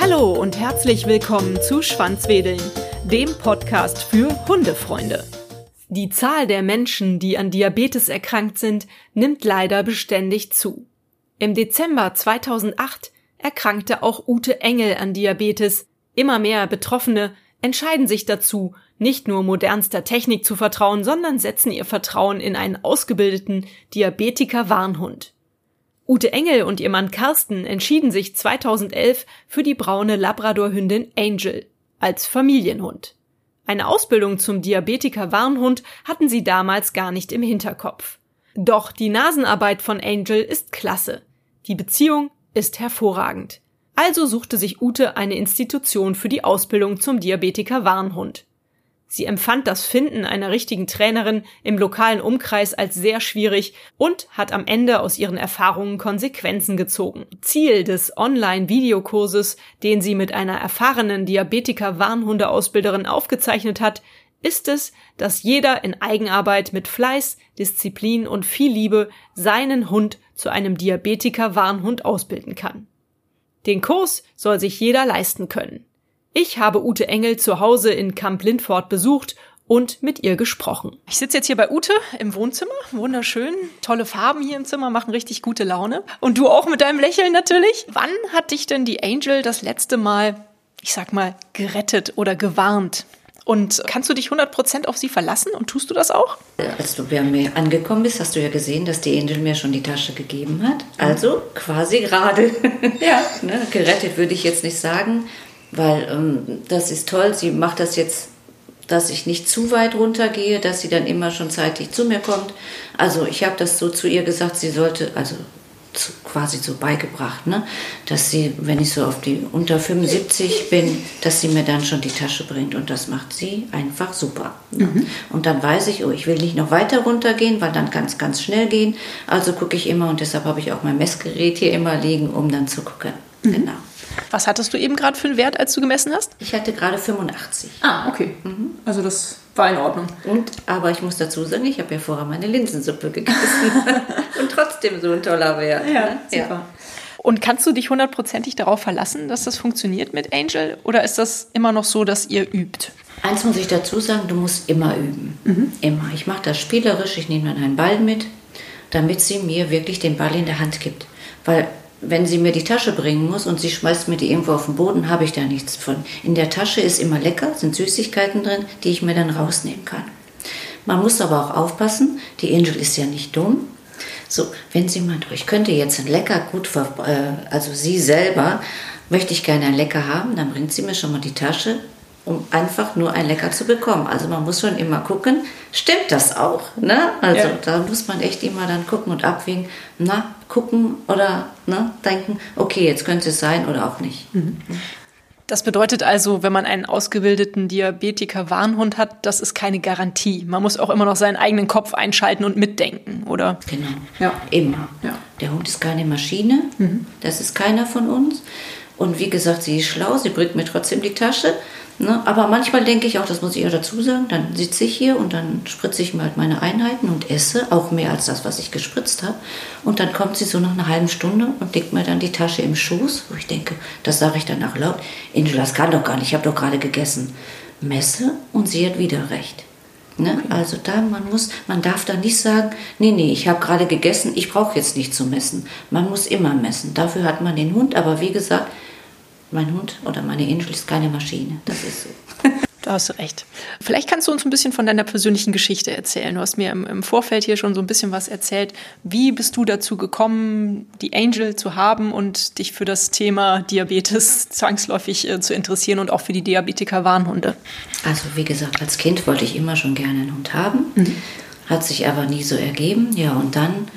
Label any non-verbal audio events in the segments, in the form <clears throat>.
Hallo und herzlich willkommen zu Schwanzwedeln, dem Podcast für Hundefreunde. Die Zahl der Menschen, die an Diabetes erkrankt sind, nimmt leider beständig zu. Im Dezember 2008 erkrankte auch Ute Engel an Diabetes. Immer mehr Betroffene entscheiden sich dazu, nicht nur modernster Technik zu vertrauen, sondern setzen ihr Vertrauen in einen ausgebildeten Diabetiker-Warnhund. Ute Engel und ihr Mann Carsten entschieden sich 2011 für die braune Labradorhündin Angel als Familienhund. Eine Ausbildung zum Diabetiker-Warnhund hatten sie damals gar nicht im Hinterkopf. Doch die Nasenarbeit von Angel ist klasse. Die Beziehung ist hervorragend. Also suchte sich Ute eine Institution für die Ausbildung zum Diabetiker Warnhund. Sie empfand das Finden einer richtigen Trainerin im lokalen Umkreis als sehr schwierig und hat am Ende aus ihren Erfahrungen Konsequenzen gezogen. Ziel des Online-Videokurses, den sie mit einer erfahrenen Diabetiker-Warnhundeausbilderin aufgezeichnet hat, ist es, dass jeder in Eigenarbeit mit Fleiß, Disziplin und viel Liebe seinen Hund zu einem Diabetiker-Warnhund ausbilden kann. Den Kurs soll sich jeder leisten können. Ich habe Ute Engel zu Hause in Camp Lindfort besucht und mit ihr gesprochen. Ich sitze jetzt hier bei Ute im Wohnzimmer. Wunderschön. Tolle Farben hier im Zimmer machen richtig gute Laune. Und du auch mit deinem Lächeln natürlich. Wann hat dich denn die Angel das letzte Mal, ich sag mal, gerettet oder gewarnt? Und kannst du dich 100% auf sie verlassen und tust du das auch? Als du bei mir angekommen bist, hast du ja gesehen, dass die Angel mir schon die Tasche gegeben hat. Also quasi gerade. Ja. <laughs> ne, gerettet würde ich jetzt nicht sagen, weil ähm, das ist toll. Sie macht das jetzt, dass ich nicht zu weit runtergehe, dass sie dann immer schon zeitig zu mir kommt. Also ich habe das so zu ihr gesagt, sie sollte, also zu, quasi so beigebracht, ne? dass sie, wenn ich so auf die unter 75 bin, dass sie mir dann schon die Tasche bringt und das macht sie einfach super. Ne? Mhm. Und dann weiß ich, oh, ich will nicht noch weiter runtergehen, weil dann kann es ganz schnell gehen. Also gucke ich immer und deshalb habe ich auch mein Messgerät hier immer liegen, um dann zu gucken. Mhm. Genau. Was hattest du eben gerade für einen Wert, als du gemessen hast? Ich hatte gerade 85. Ah, okay. Mhm. Also das war in Ordnung. Und, aber ich muss dazu sagen, ich habe ja vorher meine Linsensuppe gegessen <laughs> und trotzdem so ein toller Wert. Ja, ne? super. Ja. Und kannst du dich hundertprozentig darauf verlassen, dass das funktioniert mit Angel? Oder ist das immer noch so, dass ihr übt? Eins muss ich dazu sagen, du musst immer üben. Mhm. Immer. Ich mache das spielerisch, ich nehme dann einen Ball mit, damit sie mir wirklich den Ball in der Hand gibt. Weil wenn sie mir die Tasche bringen muss und sie schmeißt mir die irgendwo auf den Boden, habe ich da nichts von. In der Tasche ist immer lecker, sind Süßigkeiten drin, die ich mir dann rausnehmen kann. Man muss aber auch aufpassen, die Angel ist ja nicht dumm. So, wenn sie meint, oh, ich könnte jetzt ein Lecker gut, äh, also sie selber, möchte ich gerne ein Lecker haben, dann bringt sie mir schon mal die Tasche, um einfach nur ein Lecker zu bekommen. Also man muss schon immer gucken, stimmt das auch? Ne? Also ja. da muss man echt immer dann gucken und abwägen, na, gucken oder ne, denken, okay, jetzt könnte es sein oder auch nicht. Mhm. Das bedeutet also, wenn man einen ausgebildeten Diabetiker-Warnhund hat, das ist keine Garantie. Man muss auch immer noch seinen eigenen Kopf einschalten und mitdenken, oder? Genau. Ja. Immer. Ja. Der Hund ist keine Maschine. Mhm. Das ist keiner von uns. Und wie gesagt, sie ist schlau, sie bringt mir trotzdem die Tasche. Ne? Aber manchmal denke ich auch, das muss ich auch dazu sagen, dann sitze ich hier und dann spritze ich mir halt meine Einheiten und esse, auch mehr als das, was ich gespritzt habe. Und dann kommt sie so nach einer halben Stunde und legt mir dann die Tasche im Schoß, wo ich denke, das sage ich dann auch laut, Angela, das kann doch gar nicht, ich habe doch gerade gegessen. Messe und sie hat wieder recht. Ne? Okay. Also da, man muss, man darf da nicht sagen, nee, nee, ich habe gerade gegessen, ich brauche jetzt nicht zu messen. Man muss immer messen. Dafür hat man den Hund, aber wie gesagt, mein Hund oder meine Angel ist keine Maschine. Das ist so. <laughs> Da hast du recht. Vielleicht kannst du uns ein bisschen von deiner persönlichen Geschichte erzählen. Du hast mir im, im, Vorfeld hier schon so ein bisschen was erzählt. Wie bist du dazu gekommen, die Angel zu haben und dich für das Thema Diabetes <laughs> zwangsläufig äh, zu interessieren und auch für die Diabetiker-Warnhunde? Also wie gesagt, als Kind wollte ich immer schon gerne einen Hund haben. Mhm. Hat sich aber nie so ergeben. Ja, und dann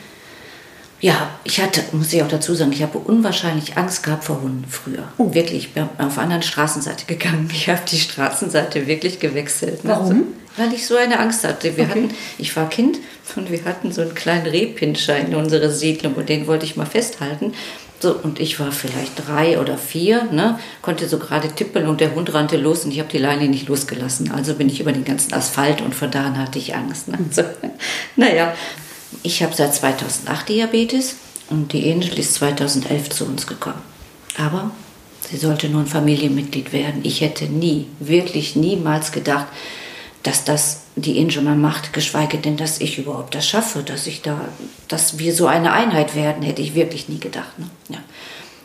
ja, ich hatte, muss ich auch dazu sagen, ich habe unwahrscheinlich Angst gehabt vor Hunden früher. Oh. Wirklich, ich bin auf der anderen Straßenseite gegangen. Ich habe die Straßenseite wirklich gewechselt. Ne? Warum? Also, weil ich so eine Angst hatte. Wir okay. hatten, ich war Kind und wir hatten so einen kleinen Rehpinscher in unserer Siedlung und den wollte ich mal festhalten. So, und ich war vielleicht drei oder vier, ne, konnte so gerade tippeln und der Hund rannte los und ich habe die Leine nicht losgelassen. Also bin ich über den ganzen Asphalt und von da an hatte ich Angst. Ne? So, <laughs> naja, Ich habe seit 2008 Diabetes und die Angel ist 2011 zu uns gekommen. Aber sie sollte nur ein Familienmitglied werden. Ich hätte nie, wirklich niemals gedacht, dass das die Angel mal macht, geschweige denn, dass ich überhaupt das schaffe, dass ich da, dass wir so eine Einheit werden, hätte ich wirklich nie gedacht. Ne? Ja.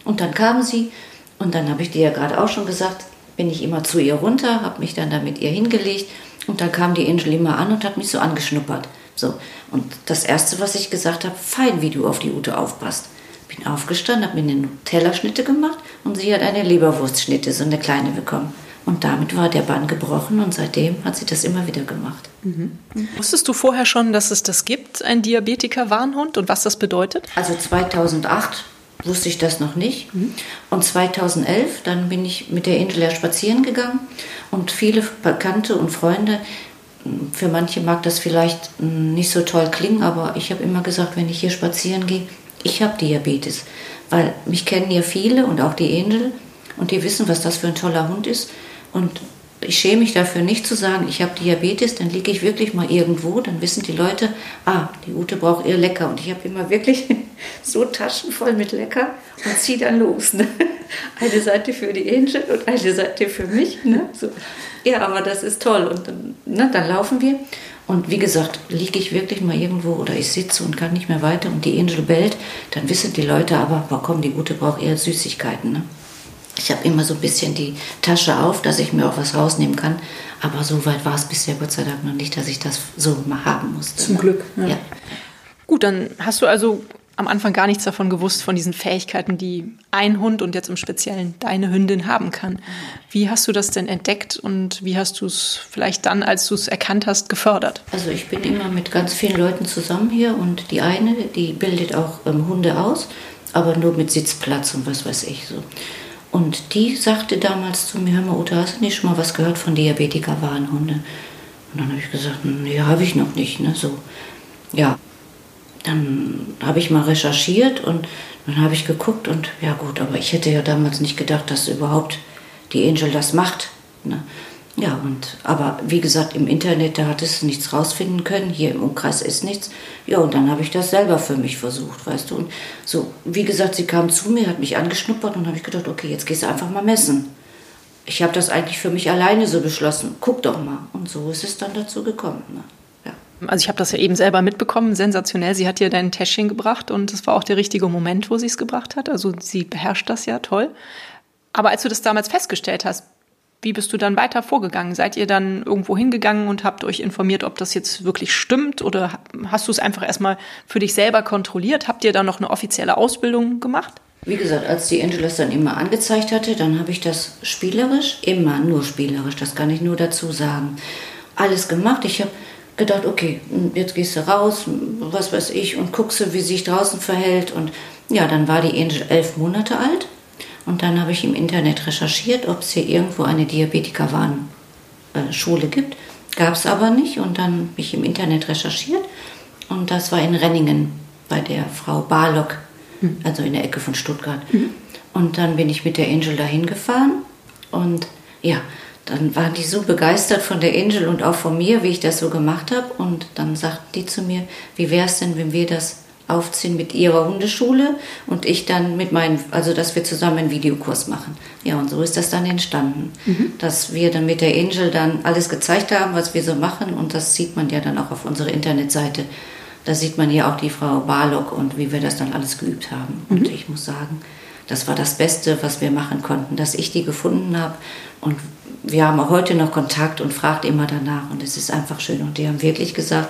Und dann kam sie und dann habe ich dir ja gerade auch schon gesagt, bin ich immer zu ihr runter, habe mich dann da mit ihr hingelegt und dann kam die Angel immer an und hat mich so angeschnuppert. So. Und das Erste, was ich gesagt habe, fein, wie du auf die Ute aufpasst. Bin aufgestanden, habe mir eine Tellerschnitte gemacht und sie hat eine Leberwurstschnitte, so eine kleine bekommen. Und damit war der Bann gebrochen und seitdem hat sie das immer wieder gemacht. Mhm. Wusstest du vorher schon, dass es das gibt, ein Diabetiker-Warnhund und was das bedeutet? Also 2008 wusste ich das noch nicht. Mhm. Und 2011, dann bin ich mit der Angela spazieren gegangen und viele Bekannte und Freunde, für manche mag das vielleicht nicht so toll klingen, aber ich habe immer gesagt, wenn ich hier spazieren gehe, ich habe Diabetes. Weil mich kennen ja viele und auch die Angel und die wissen, was das für ein toller Hund ist. Und ich schäme mich dafür nicht zu sagen, ich habe Diabetes, dann liege ich wirklich mal irgendwo, dann wissen die Leute, ah, die Ute braucht ihr Lecker. Und ich habe immer wirklich <laughs> so Taschen voll mit Lecker und ziehe dann los. Ne? <laughs> Eine Seite für die Angel und eine Seite für mich. Ne? So. Ja, aber das ist toll. Und dann, ne, dann laufen wir. Und wie gesagt, liege ich wirklich mal irgendwo oder ich sitze und kann nicht mehr weiter und die Angel bellt, dann wissen die Leute aber, boah, komm, die Gute braucht eher Süßigkeiten. Ne? Ich habe immer so ein bisschen die Tasche auf, dass ich mir auch was rausnehmen kann. Aber so weit war es bisher Gott sei Dank noch nicht, dass ich das so mal haben musste. Zum Glück. Ja. ja. Gut, dann hast du also am Anfang gar nichts davon gewusst, von diesen Fähigkeiten, die ein Hund und jetzt im Speziellen deine Hündin haben kann. Wie hast du das denn entdeckt und wie hast du es vielleicht dann, als du es erkannt hast, gefördert? Also ich bin immer mit ganz vielen Leuten zusammen hier und die eine, die bildet auch ähm, Hunde aus, aber nur mit Sitzplatz und was weiß ich so. Und die sagte damals zu mir, hör mal, Uta, hast du nicht schon mal was gehört von Diabetiker-Warnhunde? Und dann habe ich gesagt, nee, habe ich noch nicht. Ne? So, ja. Dann habe ich mal recherchiert und dann habe ich geguckt und ja gut, aber ich hätte ja damals nicht gedacht, dass überhaupt die Angel das macht. Ne? Ja, und aber wie gesagt, im Internet, da hat es nichts rausfinden können. Hier im Umkreis ist nichts. Ja, und dann habe ich das selber für mich versucht, weißt du. Und so, wie gesagt, sie kam zu mir, hat mich angeschnuppert und habe ich gedacht, okay, jetzt gehst du einfach mal messen. Ich habe das eigentlich für mich alleine so beschlossen. Guck doch mal. Und so ist es dann dazu gekommen. Ne? Also ich habe das ja eben selber mitbekommen, sensationell. Sie hat dir dein Täschchen gebracht und es war auch der richtige Moment, wo sie es gebracht hat. Also sie beherrscht das ja toll. Aber als du das damals festgestellt hast, wie bist du dann weiter vorgegangen? Seid ihr dann irgendwo hingegangen und habt euch informiert, ob das jetzt wirklich stimmt? Oder hast du es einfach erstmal für dich selber kontrolliert? Habt ihr da noch eine offizielle Ausbildung gemacht? Wie gesagt, als die Angeles dann immer angezeigt hatte, dann habe ich das spielerisch, immer nur spielerisch, das kann ich nur dazu sagen, alles gemacht. Ich habe gedacht, okay, jetzt gehst du raus, was weiß ich, und guckst, wie sich draußen verhält. Und ja, dann war die Angel elf Monate alt und dann habe ich im Internet recherchiert, ob es hier irgendwo eine Diabetiker-Warnschule gibt. Gab es aber nicht. Und dann habe ich im Internet recherchiert. Und das war in Renningen bei der Frau Barlock, mhm. also in der Ecke von Stuttgart. Mhm. Und dann bin ich mit der Angel dahin gefahren. Und ja, dann waren die so begeistert von der Angel und auch von mir, wie ich das so gemacht habe. Und dann sagten die zu mir, wie wäre es denn, wenn wir das aufziehen mit ihrer Hundeschule und ich dann mit meinen, also dass wir zusammen einen Videokurs machen. Ja, und so ist das dann entstanden, mhm. dass wir dann mit der Angel dann alles gezeigt haben, was wir so machen und das sieht man ja dann auch auf unserer Internetseite. Da sieht man ja auch die Frau Barlock und wie wir das dann alles geübt haben. Mhm. Und ich muss sagen, das war das Beste, was wir machen konnten, dass ich die gefunden habe und wir haben auch heute noch Kontakt und fragt immer danach und es ist einfach schön und die haben wirklich gesagt,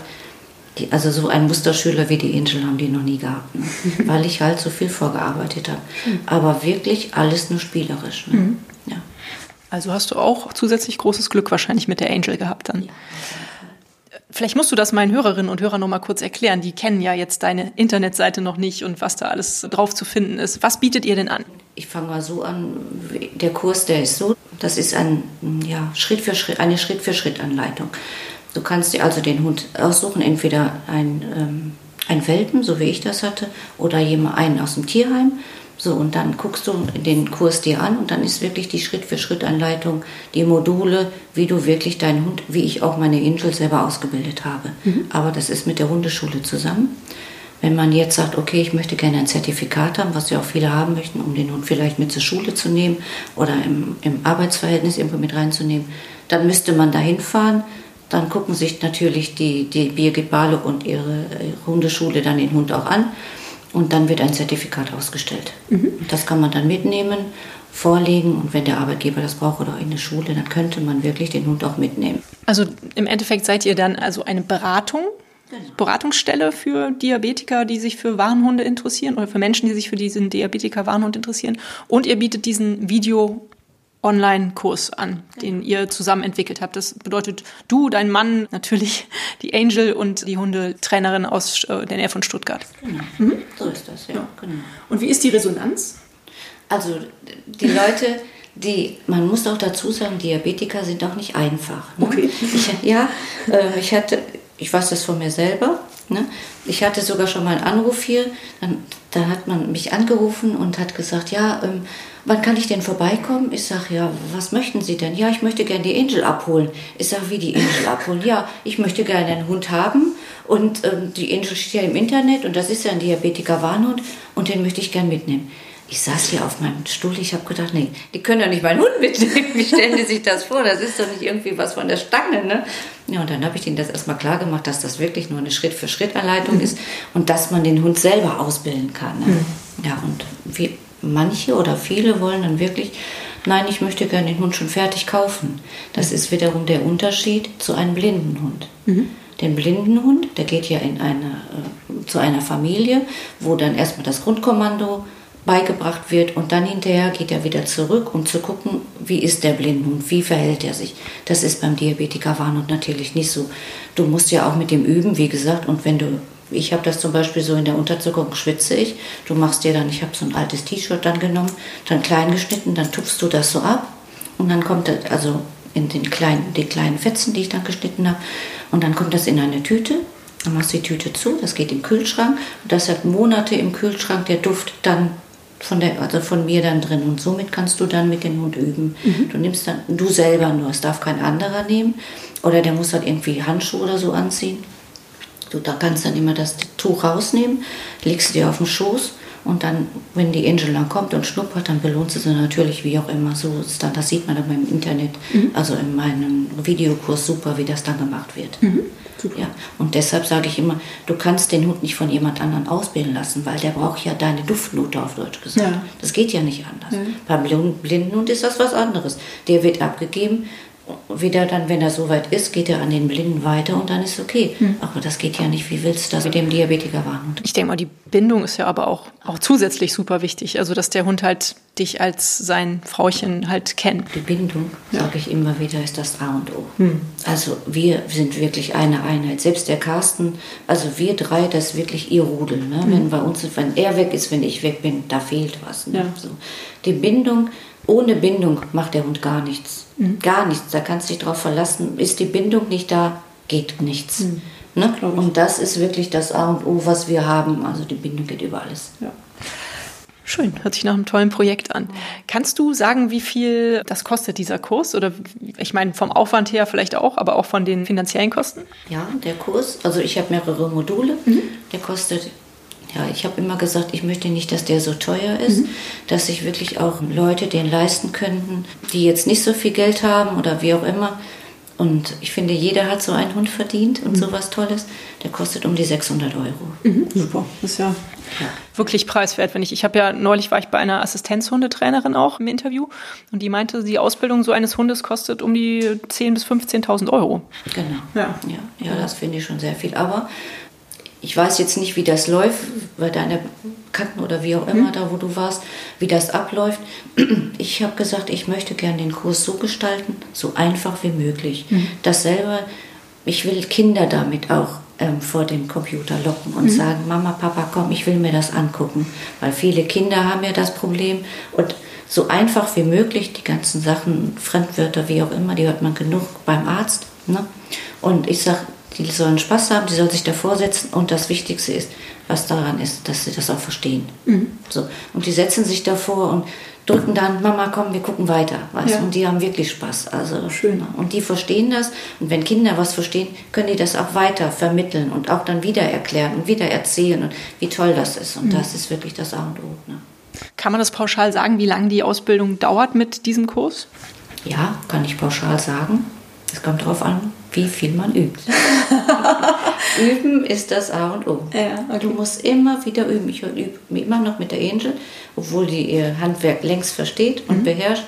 die, also so einen Musterschüler wie die Angel haben die noch nie gehabt, ne? <laughs> weil ich halt so viel vorgearbeitet habe. Mhm. Aber wirklich alles nur spielerisch. Ne? Mhm. Ja. Also hast du auch zusätzlich großes Glück wahrscheinlich mit der Angel gehabt dann. Ja. Vielleicht musst du das meinen Hörerinnen und Hörern noch mal kurz erklären. Die kennen ja jetzt deine Internetseite noch nicht und was da alles drauf zu finden ist. Was bietet ihr denn an? Ich fange mal so an. Der Kurs, der ist so, das ist ein, ja, Schritt für Schritt, eine Schritt für Schritt Anleitung. Du kannst dir also den Hund aussuchen, entweder ein, ähm, ein Welpen, so wie ich das hatte, oder jemand einen aus dem Tierheim. So, und dann guckst du den Kurs dir an und dann ist wirklich die Schritt-für-Schritt-Anleitung, die Module, wie du wirklich deinen Hund, wie ich auch meine Angel selber ausgebildet habe. Mhm. Aber das ist mit der Hundeschule zusammen. Wenn man jetzt sagt, okay, ich möchte gerne ein Zertifikat haben, was ja auch viele haben möchten, um den Hund vielleicht mit zur Schule zu nehmen oder im, im Arbeitsverhältnis irgendwo mit reinzunehmen, dann müsste man da hinfahren. Dann gucken sich natürlich die, die Birgit Bale und ihre Hundeschule dann den Hund auch an und dann wird ein Zertifikat ausgestellt. Mhm. Das kann man dann mitnehmen, vorlegen und wenn der Arbeitgeber das braucht oder in der Schule, dann könnte man wirklich den Hund auch mitnehmen. Also im Endeffekt seid ihr dann also eine Beratung. Beratungsstelle für Diabetiker, die sich für Warnhunde interessieren oder für Menschen, die sich für diesen Diabetiker-Warnhund interessieren. Und ihr bietet diesen Video Online-Kurs an, den ihr zusammen entwickelt habt. Das bedeutet, du, dein Mann, natürlich die Angel und die Hundetrainerin aus äh, der Nähe von Stuttgart. Genau, mhm. so ist das, ja. ja. Genau. Und wie ist die Resonanz? Also die Leute, die, man muss auch dazu sagen, Diabetiker sind auch nicht einfach. Ne? Okay. Ich, ja, äh, ich hatte, ich weiß das von mir selber. Ne? Ich hatte sogar schon mal einen Anruf hier, dann, dann hat man mich angerufen und hat gesagt, ja, ähm, wann kann ich denn vorbeikommen? Ich sage, ja, was möchten Sie denn? Ja, ich möchte gerne die Angel abholen. Ich sage, wie die Angel abholen? Ja, ich möchte gerne einen Hund haben und ähm, die Angel steht ja im Internet und das ist ja ein Diabetiker-Warnhund und den möchte ich gerne mitnehmen. Ich saß hier auf meinem Stuhl, ich habe gedacht, nee, die können doch nicht meinen Hund mitnehmen. <laughs> Wie stellen die sich das vor? Das ist doch nicht irgendwie was von der Stange, ne? Ja, und dann habe ich ihnen das erstmal klar gemacht, dass das wirklich nur eine Schritt-für-Schritt-Anleitung mhm. ist und dass man den Hund selber ausbilden kann. Ne? Mhm. Ja, und wie, manche oder viele wollen dann wirklich, nein, ich möchte gerne den Hund schon fertig kaufen. Das ist wiederum der Unterschied zu einem blinden Hund. Mhm. Den blinden Hund, der geht ja in eine, äh, zu einer Familie, wo dann erstmal das Grundkommando beigebracht wird und dann hinterher geht er wieder zurück, um zu gucken, wie ist der Blindenhund, wie verhält er sich. Das ist beim Diabetiker Warnhund natürlich nicht so. Du musst ja auch mit dem üben, wie gesagt, und wenn du ich habe das zum Beispiel so in der Unterzuckung schwitze ich. Du machst dir dann, ich habe so ein altes T-Shirt dann genommen, dann klein geschnitten, dann tupfst du das so ab und dann kommt das, also in den kleinen, die kleinen Fetzen, die ich dann geschnitten habe, und dann kommt das in eine Tüte. Dann machst du die Tüte zu, das geht im Kühlschrank und das hat Monate im Kühlschrank, der Duft dann von der, also von mir dann drin. Und somit kannst du dann mit dem Hund üben. Mhm. Du nimmst dann, du selber nur, es darf kein anderer nehmen. Oder der muss halt irgendwie Handschuhe oder so anziehen. Du da kannst dann immer das Tuch rausnehmen, legst dir auf den Schoß und dann, wenn die Angel dann kommt und schnuppert, dann belohnt sie sie natürlich, wie auch immer. So ist dann, das sieht man dann beim Internet, mhm. also in meinem Videokurs super, wie das dann gemacht wird. Mhm. Ja, und deshalb sage ich immer, du kannst den Hund nicht von jemand anderem ausbilden lassen, weil der braucht ja deine Duftnote auf Deutsch gesagt. Ja. Das geht ja nicht anders. Ja. Beim blinden Hund ist das was anderes. Der wird abgegeben, wieder dann, wenn er soweit ist, geht er an den Blinden weiter und dann ist okay. Hm. Aber das geht ja nicht, wie willst du das mit dem Diabetiker warnen? Ich denke mal, die Bindung ist ja aber auch, auch zusätzlich super wichtig. Also, dass der Hund halt dich als sein Frauchen halt kennt. Die Bindung, ja. sage ich immer wieder, ist das A und O. Hm. Also, wir sind wirklich eine Einheit. Selbst der Carsten, also wir drei, das ist wirklich ihr Rudel. Ne? Hm. Wenn bei uns, wenn er weg ist, wenn ich weg bin, da fehlt was. Ne? Ja. So. Die Bindung, ohne Bindung macht der Hund gar nichts. Mhm. Gar nichts. Da kannst du dich drauf verlassen. Ist die Bindung nicht da, geht nichts. Mhm. Ne? Und das ist wirklich das A und O, was wir haben. Also die Bindung geht über alles. Ja. Schön, hört sich nach einem tollen Projekt an. Kannst du sagen, wie viel das kostet, dieser Kurs? Oder ich meine, vom Aufwand her vielleicht auch, aber auch von den finanziellen Kosten? Ja, der Kurs, also ich habe mehrere Module. Mhm. Der kostet ja, ich habe immer gesagt, ich möchte nicht, dass der so teuer ist, mhm. dass sich wirklich auch Leute den leisten könnten, die jetzt nicht so viel Geld haben oder wie auch immer. Und ich finde, jeder hat so einen Hund verdient und mhm. sowas Tolles. Der kostet um die 600 Euro. Mhm, super, das ist ja, ja, wirklich preiswert, wenn ich. Ich habe ja neulich war ich bei einer Assistenzhundetrainerin auch im Interview und die meinte, die Ausbildung so eines Hundes kostet um die 10.000 bis 15.000 Euro. Genau. Ja, ja, ja das finde ich schon sehr viel. Aber ich weiß jetzt nicht, wie das läuft bei deiner Kanten oder wie auch immer, mhm. da wo du warst, wie das abläuft. <clears throat> Ich habe gesagt, ich möchte gerne den Kurs so gestalten, so einfach wie möglich. Mhm. Das selber, ich will Kinder damit auch ähm, vor dem Computer locken und mhm. sagen, Mama, Papa, komm, ich will mir das angucken. Weil viele Kinder haben ja das Problem und so einfach wie möglich, die ganzen Sachen, Fremdwörter, wie auch immer, die hört man genug beim Arzt. Ne? Und ich sage, die sollen Spaß haben, die sollen sich davor setzen und das Wichtigste ist, was daran ist, dass sie das auch verstehen. Mhm. So. Und die setzen sich davor und drücken dann, Mama, komm, wir gucken weiter. Weißt? Ja. Und die haben wirklich Spaß. Also, Schön. Und die verstehen das. Und wenn Kinder was verstehen, können die das auch weiter vermitteln und auch dann wieder erklären und wieder erzählen und wie toll das ist. Und mhm. das ist wirklich das A und O. Ne? Kann man das pauschal sagen, wie lange die Ausbildung dauert mit diesem Kurs? Ja, kann ich pauschal sagen. Es kommt darauf an, wie viel man übt. <laughs> üben ist das A und O. Ja, okay. Du musst immer wieder üben. Ich übe immer noch mit der Angel, obwohl die ihr Handwerk längst versteht und mhm. beherrscht.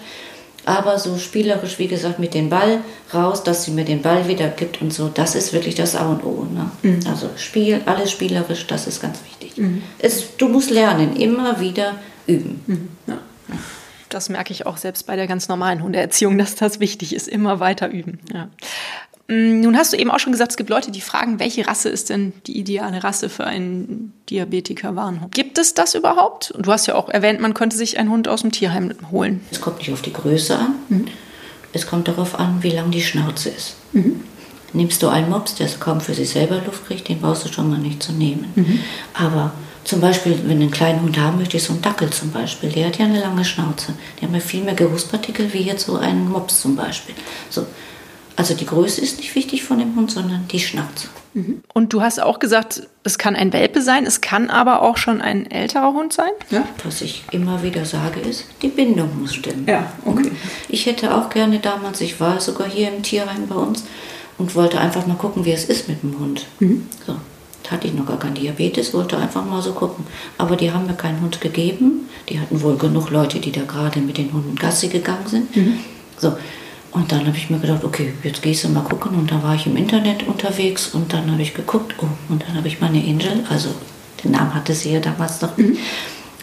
Aber so spielerisch, wie gesagt, mit dem Ball raus, dass sie mir den Ball wieder gibt und so, das ist wirklich das A und O. Ne? Mhm. Also Spiel, alles spielerisch, das ist ganz wichtig. Mhm. Es, du musst lernen, immer wieder üben. Mhm. Ja. Das merke ich auch selbst bei der ganz normalen Hundeerziehung, dass das wichtig ist, immer weiter üben. Ja. Mm, nun hast du eben auch schon gesagt, es gibt Leute, die fragen, welche Rasse ist denn die ideale Rasse für einen Diabetiker-Warnhund? Gibt es das überhaupt? Und du hast ja auch erwähnt, man könnte sich einen Hund aus dem Tierheim holen. Es kommt nicht auf die Größe an. Mhm. Es kommt darauf an, wie lang die Schnauze ist. Mhm. Nimmst du einen Mops, der kaum für sich selber Luft kriegt, den brauchst du schon mal nicht zu nehmen. Mhm. Aber zum Beispiel, wenn du einen kleinen Hund haben möchtest, so ein Dackel zum Beispiel, der hat ja eine lange Schnauze. Der hat ja viel mehr Geruchspartikel wie jetzt so ein Mops zum Beispiel. So. Also die Größe ist nicht wichtig von dem Hund, sondern die Schnauze. Mhm. Und du hast auch gesagt, es kann ein Welpe sein, es kann aber auch schon ein älterer Hund sein? Ja. Was ich immer wieder sage ist, die Bindung muss stimmen. Ja, okay. Ich hätte auch gerne damals, ich war sogar hier im Tierheim bei uns und wollte einfach mal gucken, wie es ist mit dem Hund. Mhm. So hatte ich noch gar keinen Diabetes, wollte einfach mal so gucken. Aber die haben mir keinen Hund gegeben. Die hatten wohl genug Leute, die da gerade mit den Hunden Gassi gegangen sind. Mhm. So. Und dann habe ich mir gedacht, okay, jetzt gehst du mal gucken. Und da war ich im Internet unterwegs und dann habe ich geguckt, oh, und dann habe ich meine Angel, also den Namen hatte sie ja damals noch nicht. Mhm.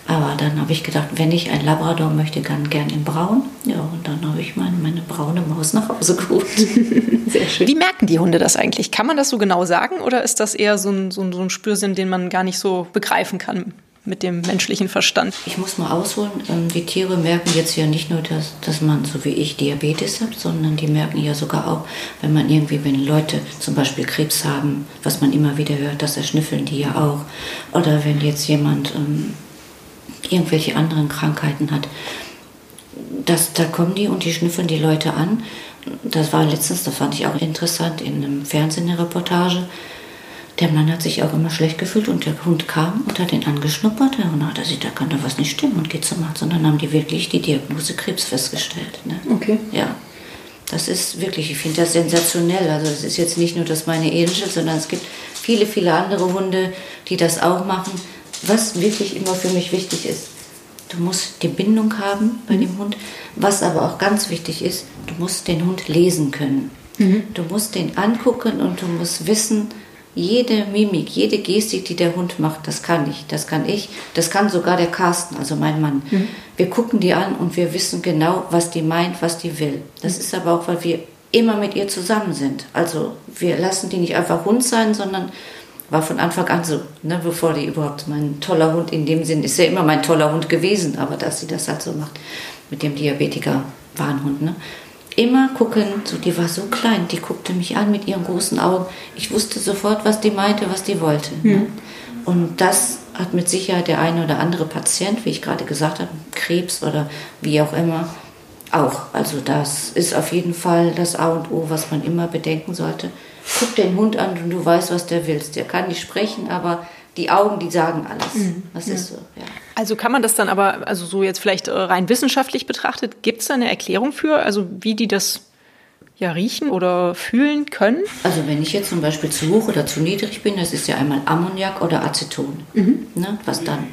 Aber dann habe ich gedacht, wenn ich ein Labrador möchte, dann gern in Braun. Ja, und dann habe ich meine, meine braune Maus nach Hause geholt. <laughs> Sehr schön. Wie merken die Hunde das eigentlich? Kann man das so genau sagen oder ist das eher so ein, so ein, so ein Spürsinn, den man gar nicht so begreifen kann? Mit dem menschlichen Verstand. Ich muss mal ausholen, ähm, die Tiere merken jetzt ja nicht nur, dass, dass man so wie ich Diabetes hat, sondern die merken ja sogar auch, wenn man irgendwie, wenn Leute zum Beispiel Krebs haben, was man immer wieder hört, das erschnüffeln die ja auch. Oder wenn jetzt jemand ähm, irgendwelche anderen Krankheiten hat. Das, da kommen die und die schnüffeln die Leute an. Das war letztens, das fand ich auch interessant, in einem Fernsehen eine Reportage. Der Mann hat sich auch immer schlecht gefühlt und der Hund kam und hat ihn angeschnuppert und hat er sieht, da kann da was nicht stimmen und geht zum Arzt. Und dann haben die wirklich die Diagnose Krebs festgestellt. Ne? Okay. Ja. Das ist wirklich, ich finde das sensationell. Also es ist jetzt nicht nur das meine Angel, sondern es gibt viele, viele andere Hunde, die das auch machen was wirklich immer für mich wichtig ist. Du musst die Bindung haben bei mhm. dem Hund. Was aber auch ganz wichtig ist, du musst den Hund lesen können. Mhm. Du musst den angucken und du musst wissen, jede Mimik, jede Gestik, die der Hund macht, das kann ich, das kann ich, das kann sogar der Carsten, also mein Mann. Mhm. Wir gucken die an und wir wissen genau, was die meint, was die will. Das mhm. ist aber auch, weil wir immer mit ihr zusammen sind. Also wir lassen die nicht einfach Hund sein, sondern war von Anfang an so, ne, bevor die überhaupt mein toller Hund in dem Sinn ist ja immer mein toller Hund gewesen, aber dass sie das halt so macht mit dem Diabetiker-Warnhund. Ne. Immer gucken, so, die war so klein, die guckte mich an mit ihren großen Augen. Ich wusste sofort, was die meinte, was die wollte. Mhm. Ne. Und das hat mit Sicherheit der eine oder andere Patient, wie ich gerade gesagt habe, Krebs oder wie auch immer, auch. Also das ist auf jeden Fall das A und O, was man immer bedenken sollte guck den Hund an und du weißt, was der willst. Der kann nicht sprechen, aber die Augen, die sagen alles. Mhm. Das ist so, ja. Also kann man das dann aber, also so jetzt vielleicht äh, rein wissenschaftlich betrachtet, gibt es da eine Erklärung für, also wie die das ja riechen oder fühlen können? Also wenn ich jetzt zum Beispiel zu hoch oder zu niedrig bin, das ist ja einmal Ammoniak oder Aceton, mhm. ne, was dann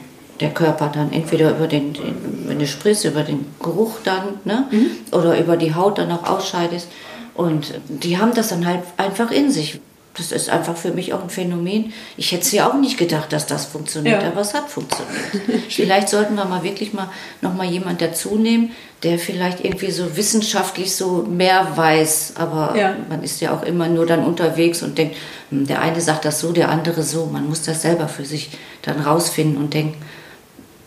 der Körper dann entweder über den, den wenn du sprichst, über den Geruch dann, ne, mhm. oder über die Haut dann auch ausscheidest. Und die haben das dann halt einfach in sich. Das ist einfach für mich auch ein Phänomen. Ich hätte es ja auch nicht gedacht, dass das funktioniert, ja. aber es hat funktioniert. vielleicht sollten wir mal wirklich mal noch mal jemand dazu nehmen, der vielleicht irgendwie so wissenschaftlich so mehr weiß. Aber ja. man ist ja auch immer nur dann unterwegs und denkt, hm, der eine sagt das so, der andere so. Man muss das selber für sich dann rausfinden und denken,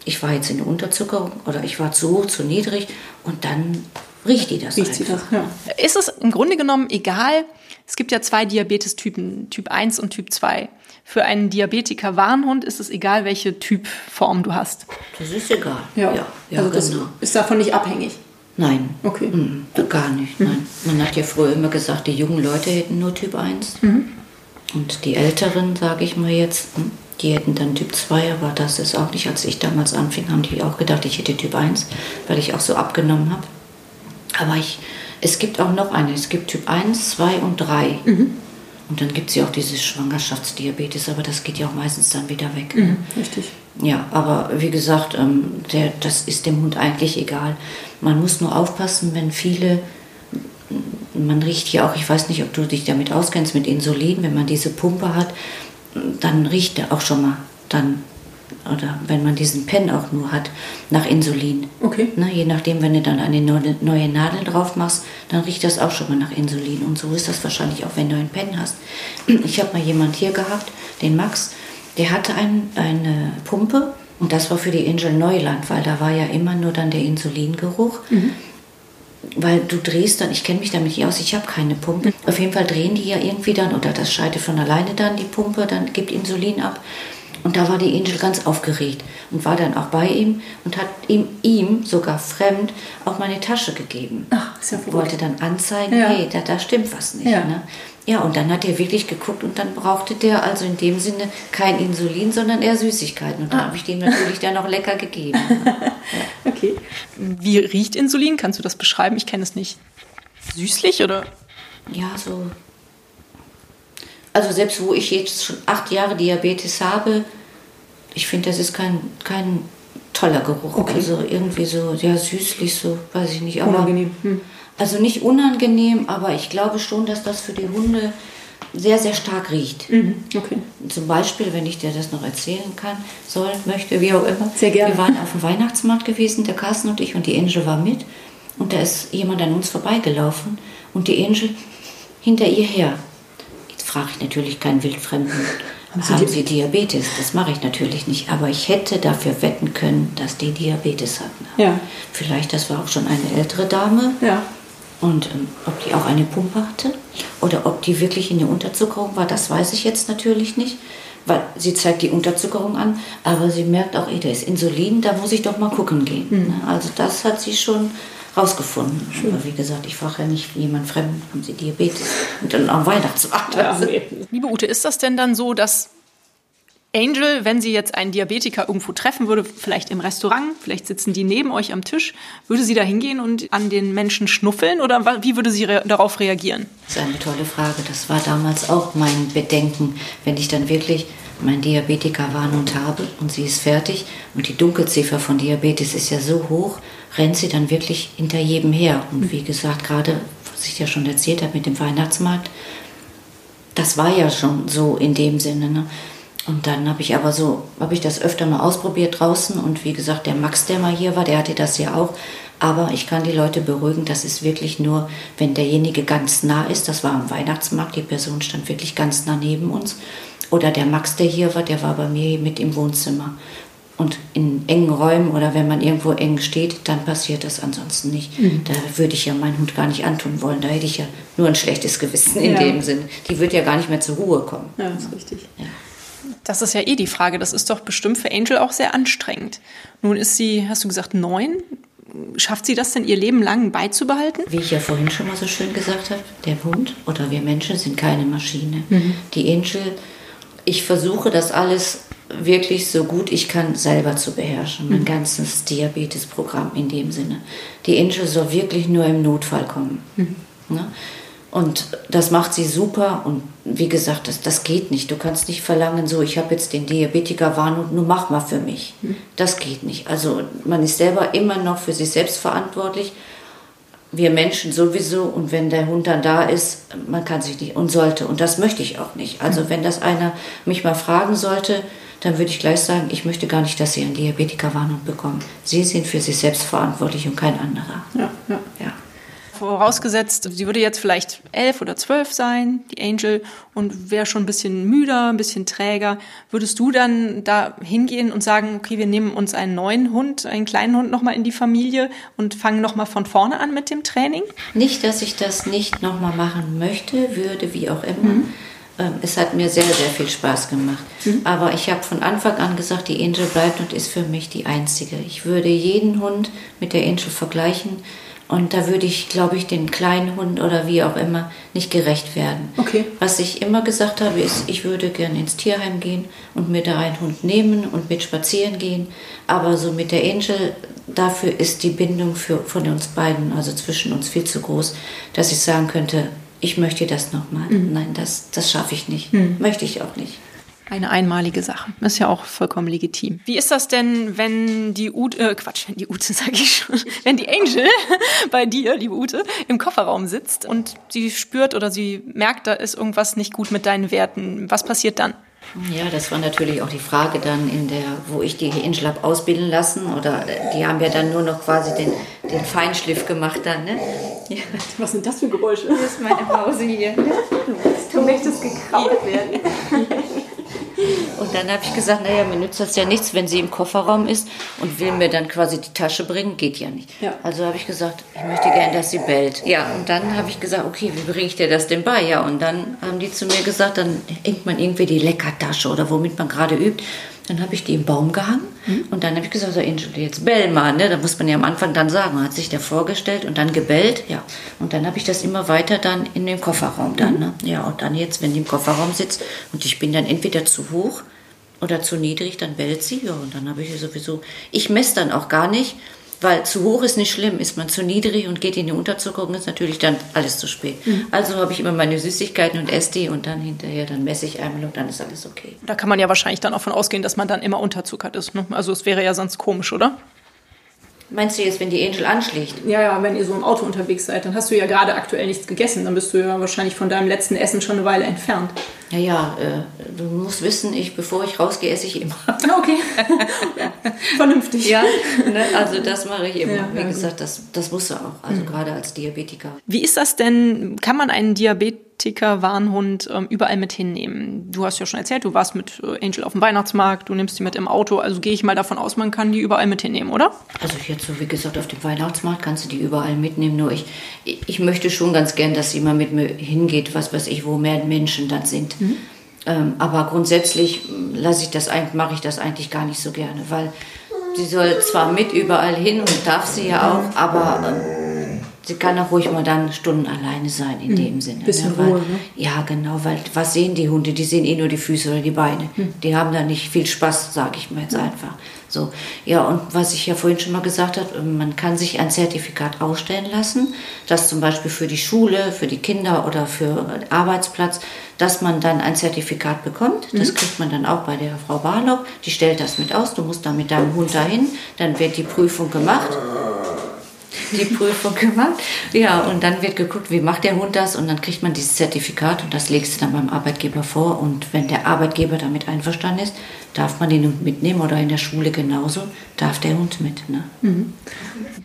ich war jetzt in der Unterzuckerung oder ich war zu hoch, zu niedrig und dann riecht die das Riecht sie das, ja. Ist es im Grunde genommen egal, es gibt ja zwei Diabetestypen, Typ 1 und Typ 2. Für einen Diabetiker-Warnhund ist es egal, welche Typform du hast. Das ist egal. Ja, ja, ja also das genau. ist davon nicht abhängig. Nein. Okay. Mhm, gar nicht. Nein. Man hat ja früher immer gesagt, die jungen Leute hätten nur Typ 1. Mhm. Und die Älteren, sage ich mal jetzt, hm, die hätten dann Typ 2, aber das ist auch nicht, als ich damals anfing, haben die auch gedacht, ich hätte Typ 1, weil ich auch so abgenommen habe. Aber ich, es gibt auch noch eine, es gibt Typ 1, 2 und 3. Mhm. Und dann gibt es ja auch dieses Schwangerschaftsdiabetes, aber das geht ja auch meistens dann wieder weg. Mhm, richtig. Ja, aber wie gesagt, ähm, der, das ist dem Hund eigentlich egal. Man muss nur aufpassen, wenn viele man riecht ja auch, ich weiß nicht, ob du dich damit auskennst, mit Insulin, wenn man diese Pumpe hat, dann riecht er auch schon mal dann, oder wenn man diesen Pen auch nur hat, nach Insulin. Okay. Ne, je nachdem, wenn du dann eine neue Nadel drauf machst, dann riecht das auch schon mal nach Insulin. Und so ist das wahrscheinlich auch, wenn du einen Pen hast. Ich habe mal jemand hier gehabt, den Max, der hatte ein, eine Pumpe und das war für die Angel Neuland, weil da war ja immer nur dann der Insulingeruch. Mhm weil du drehst dann, ich kenne mich damit nicht aus, ich habe keine Pumpe. Auf jeden Fall drehen die ja irgendwie dann, oder das schaltet von alleine dann die Pumpe, dann gibt Insulin ab. Und da war die Angel ganz aufgeregt und war dann auch bei ihm und hat ihm, ihm sogar fremd auch meine Tasche gegeben. Ach, ist ja gut. Wollte dann anzeigen, ja. hey, da, da stimmt was nicht. Ja. Ne? Ja, und dann hat er wirklich geguckt und dann brauchte der also in dem Sinne kein Insulin, sondern eher Süßigkeiten. Und da ah. habe ich dem natürlich dann auch lecker gegeben. <laughs> ja. Okay. Wie riecht Insulin? Kannst du das beschreiben? Ich kenne es nicht. Süßlich oder? Ja, so. Also selbst wo ich jetzt schon acht Jahre Diabetes habe, ich finde, das ist kein, kein toller Geruch. Okay. Also irgendwie so, ja, süßlich, so, weiß ich nicht. Aber, Unangenehm. Hm. Also nicht unangenehm, aber ich glaube schon, dass das für die Hunde sehr, sehr stark riecht. Mhm, okay. Zum Beispiel, wenn ich dir das noch erzählen kann, soll, möchte, wie auch immer. Sehr gerne. Wir waren auf dem Weihnachtsmarkt gewesen, der Carsten und ich, und die Angel war mit. Und da ist jemand an uns vorbeigelaufen und die Angel hinter ihr her. Jetzt frage ich natürlich keinen Wildfremden. Haben, Sie, haben Sie Diabetes? Das mache ich natürlich nicht. Aber ich hätte dafür wetten können, dass die Diabetes hatten. Ja. Vielleicht, das war auch schon eine ältere Dame. Ja. Und ähm, ob die auch eine Pumpe hatte oder ob die wirklich in der Unterzuckerung war, das weiß ich jetzt natürlich nicht. Weil sie zeigt die Unterzuckerung an, aber sie merkt auch, ey, da ist Insulin, da muss ich doch mal gucken gehen. Mhm. Also das hat sie schon rausgefunden. Schön. Aber wie gesagt, ich frage ja nicht jemand fremd, haben Sie Diabetes? Und dann am Weihnachtsmarkt. Ja, Liebe Ute, ist das denn dann so, dass Angel, wenn sie jetzt einen Diabetiker irgendwo treffen würde, vielleicht im Restaurant, vielleicht sitzen die neben euch am Tisch, würde sie da hingehen und an den Menschen schnuffeln oder wie würde sie re darauf reagieren? Das ist eine tolle Frage. Das war damals auch mein Bedenken, wenn ich dann wirklich meinen Diabetiker warnend habe und sie ist fertig und die Dunkelziffer von Diabetes ist ja so hoch, rennt sie dann wirklich hinter jedem her. Und wie gesagt, gerade, was ich ja schon erzählt habe mit dem Weihnachtsmarkt, das war ja schon so in dem Sinne. Ne? Und dann habe ich aber so, habe ich das öfter mal ausprobiert draußen und wie gesagt, der Max, der mal hier war, der hatte das ja auch. Aber ich kann die Leute beruhigen, das ist wirklich nur, wenn derjenige ganz nah ist, das war am Weihnachtsmarkt, die Person stand wirklich ganz nah neben uns. Oder der Max, der hier war, der war bei mir mit im Wohnzimmer. Und in engen Räumen oder wenn man irgendwo eng steht, dann passiert das ansonsten nicht. Mhm. Da würde ich ja meinen Hund gar nicht antun wollen. Da hätte ich ja nur ein schlechtes Gewissen in ja. dem Sinn. Die wird ja gar nicht mehr zur Ruhe kommen. Ja, das ist richtig. Ja. Das ist ja eh die Frage. Das ist doch bestimmt für Angel auch sehr anstrengend. Nun ist sie, hast du gesagt, neun. Schafft sie das denn ihr Leben lang beizubehalten? Wie ich ja vorhin schon mal so schön gesagt habe, der Hund oder wir Menschen sind keine Maschine. Mhm. Die Angel, ich versuche das alles wirklich so gut ich kann selber zu beherrschen. Mein mhm. ganzes Diabetesprogramm in dem Sinne. Die Angel soll wirklich nur im Notfall kommen. Mhm. Ne? Und das macht sie super. Und wie gesagt, das, das geht nicht. Du kannst nicht verlangen, so, ich habe jetzt den Diabetiker warn und nur mach mal für mich. Hm. Das geht nicht. Also man ist selber immer noch für sich selbst verantwortlich. Wir Menschen sowieso. Und wenn der Hund dann da ist, man kann sich nicht und sollte. Und das möchte ich auch nicht. Also hm. wenn das einer mich mal fragen sollte, dann würde ich gleich sagen, ich möchte gar nicht, dass Sie einen Diabetiker Diabetikerwarnung bekommen. Sie sind für sich selbst verantwortlich und kein anderer. Ja, ja. ja Vorausgesetzt, sie würde jetzt vielleicht elf oder zwölf sein, die Angel, und wäre schon ein bisschen müder, ein bisschen träger. Würdest du dann da hingehen und sagen, okay, wir nehmen uns einen neuen Hund, einen kleinen Hund nochmal in die Familie und fangen nochmal von vorne an mit dem Training? Nicht, dass ich das nicht nochmal machen möchte, würde, wie auch immer. Mhm. Ähm, es hat mir sehr, sehr viel Spaß gemacht. Mhm. Aber ich habe von Anfang an gesagt, die Angel bleibt und ist für mich die einzige. Ich würde jeden Hund mit der Angel vergleichen. Und da würde ich, glaube ich, den kleinen Hund oder wie auch immer nicht gerecht werden. Okay. Was ich immer gesagt habe, ist, ich würde gerne ins Tierheim gehen und mir da einen Hund nehmen und mit spazieren gehen. Aber so mit der Angel, dafür ist die Bindung für, von uns beiden, also zwischen uns, viel zu groß, dass ich sagen könnte, ich möchte das nochmal. Mhm. Nein, das, das schaffe ich nicht. Mhm. Möchte ich auch nicht. Eine einmalige Sache. Ist ja auch vollkommen legitim. Wie ist das denn, wenn die Ute, äh, Quatsch, wenn die Ute, <laughs> sag ich schon, wenn die Angel <laughs> bei dir, liebe Ute, im Kofferraum sitzt und sie spürt oder sie merkt, da ist irgendwas nicht gut mit deinen Werten. Was passiert dann? Ja, das war natürlich auch die Frage dann in der, wo ich die habe ausbilden lassen oder die haben ja dann nur noch quasi den, den Feinschliff gemacht dann, ne? <laughs> Ja. Was sind das für Geräusche? Das ist meine Pause hier. Du möchtest gekrabbelt werden. <laughs> Und dann habe ich gesagt, naja, mir nützt das ja nichts, wenn sie im Kofferraum ist und will mir dann quasi die Tasche bringen. Geht ja nicht. Ja. Also habe ich gesagt, ich möchte gerne, dass sie bellt. Ja, und dann habe ich gesagt, okay, wie bringe ich dir das denn bei? Ja, und dann haben die zu mir gesagt, dann hängt man irgendwie die Leckertasche oder womit man gerade übt. Dann habe ich die im Baum gehangen mhm. und dann habe ich gesagt, so Angel, jetzt bell mal, ne? Da muss man ja am Anfang dann sagen, hat sich der vorgestellt und dann gebellt, ja. Und dann habe ich das immer weiter dann in den Kofferraum dann, mhm. ne? Ja, und dann jetzt, wenn die im Kofferraum sitzt und ich bin dann entweder zu hoch oder zu niedrig, dann bellt sie, ja. Und dann habe ich sowieso, ich messe dann auch gar nicht, weil zu hoch ist nicht schlimm, ist man zu niedrig und geht in die Unterzuckerung, ist natürlich dann alles zu spät. Mhm. Also habe ich immer meine Süßigkeiten und esse die und dann hinterher, dann messe ich einmal und dann ist alles okay. Da kann man ja wahrscheinlich dann auch von ausgehen, dass man dann immer unterzuckert ist. Ne? Also es wäre ja sonst komisch, oder? Meinst du jetzt, wenn die Angel anschlägt? Ja, ja, wenn ihr so im Auto unterwegs seid, dann hast du ja gerade aktuell nichts gegessen. Dann bist du ja wahrscheinlich von deinem letzten Essen schon eine Weile entfernt. Ja, ja, äh, du musst wissen, ich, bevor ich rausgehe, esse ich immer. <laughs> Okay. <laughs> Vernünftig. Ja, ne, also das mache ich immer. Ja, Wie gesagt, das, das musst du auch, also mhm. gerade als Diabetiker. Wie ist das denn? Kann man einen Diabetiker Warnhund ähm, überall mit hinnehmen. Du hast ja schon erzählt, du warst mit äh, Angel auf dem Weihnachtsmarkt, du nimmst die mit im Auto, also gehe ich mal davon aus, man kann die überall mit hinnehmen, oder? Also jetzt so wie gesagt, auf dem Weihnachtsmarkt kannst du die überall mitnehmen, nur ich, ich möchte schon ganz gern, dass sie mal mit mir hingeht, was weiß ich, wo mehr Menschen dann sind. Mhm. Ähm, aber grundsätzlich lasse ich das mache ich das eigentlich gar nicht so gerne, weil sie soll zwar mit überall hin und darf sie ja auch, aber ähm, sie kann auch ruhig mal dann Stunden alleine sein in mhm. dem Sinne. Bisschen ne? weil, Ruhe, ne? Ja, genau, weil was sehen die Hunde? Die sehen eh nur die Füße oder die Beine. Mhm. Die haben da nicht viel Spaß, sage ich mir jetzt mhm. einfach. So, ja, und was ich ja vorhin schon mal gesagt habe, man kann sich ein Zertifikat ausstellen lassen, das zum Beispiel für die Schule, für die Kinder oder für Arbeitsplatz, dass man dann ein Zertifikat bekommt. Das mhm. kriegt man dann auch bei der Frau Barlock. Die stellt das mit aus. Du musst dann mit deinem Hund dahin, dann wird die Prüfung gemacht die Prüfung gemacht. Ja, und dann wird geguckt, wie macht der Hund das und dann kriegt man dieses Zertifikat und das legst du dann beim Arbeitgeber vor und wenn der Arbeitgeber damit einverstanden ist, darf man den Hund mitnehmen oder in der Schule genauso, darf der Hund mit. Ne? Mhm.